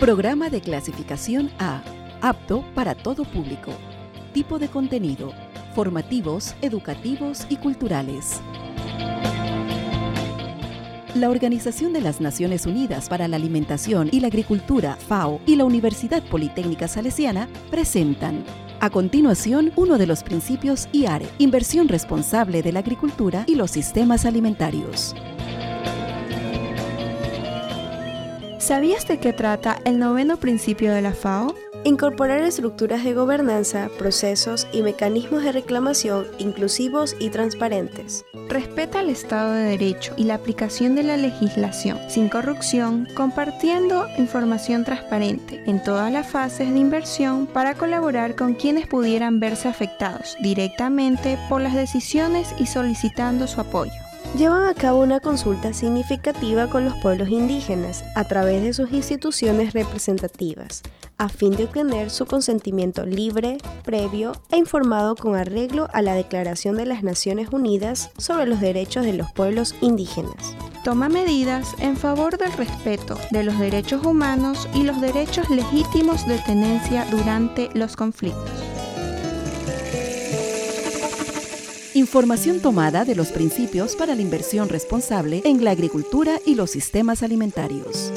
Programa de clasificación A, apto para todo público. Tipo de contenido, formativos, educativos y culturales. La Organización de las Naciones Unidas para la Alimentación y la Agricultura, FAO, y la Universidad Politécnica Salesiana presentan a continuación, uno de los principios IARE, inversión responsable de la agricultura y los sistemas alimentarios. ¿Sabías de qué trata el noveno principio de la FAO? Incorporar estructuras de gobernanza, procesos y mecanismos de reclamación inclusivos y transparentes. Respeta el Estado de Derecho y la aplicación de la legislación, sin corrupción, compartiendo información transparente en todas las fases de inversión para colaborar con quienes pudieran verse afectados directamente por las decisiones y solicitando su apoyo llevan a cabo una consulta significativa con los pueblos indígenas a través de sus instituciones representativas, a fin de obtener su consentimiento libre, previo e informado con arreglo a la Declaración de las Naciones Unidas sobre los Derechos de los Pueblos Indígenas. Toma medidas en favor del respeto de los derechos humanos y los derechos legítimos de tenencia durante los conflictos. Información tomada de los principios para la inversión responsable en la agricultura y los sistemas alimentarios.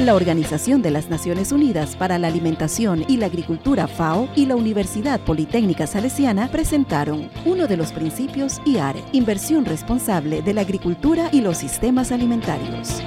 La Organización de las Naciones Unidas para la Alimentación y la Agricultura FAO y la Universidad Politécnica Salesiana presentaron uno de los principios IARE, inversión responsable de la agricultura y los sistemas alimentarios.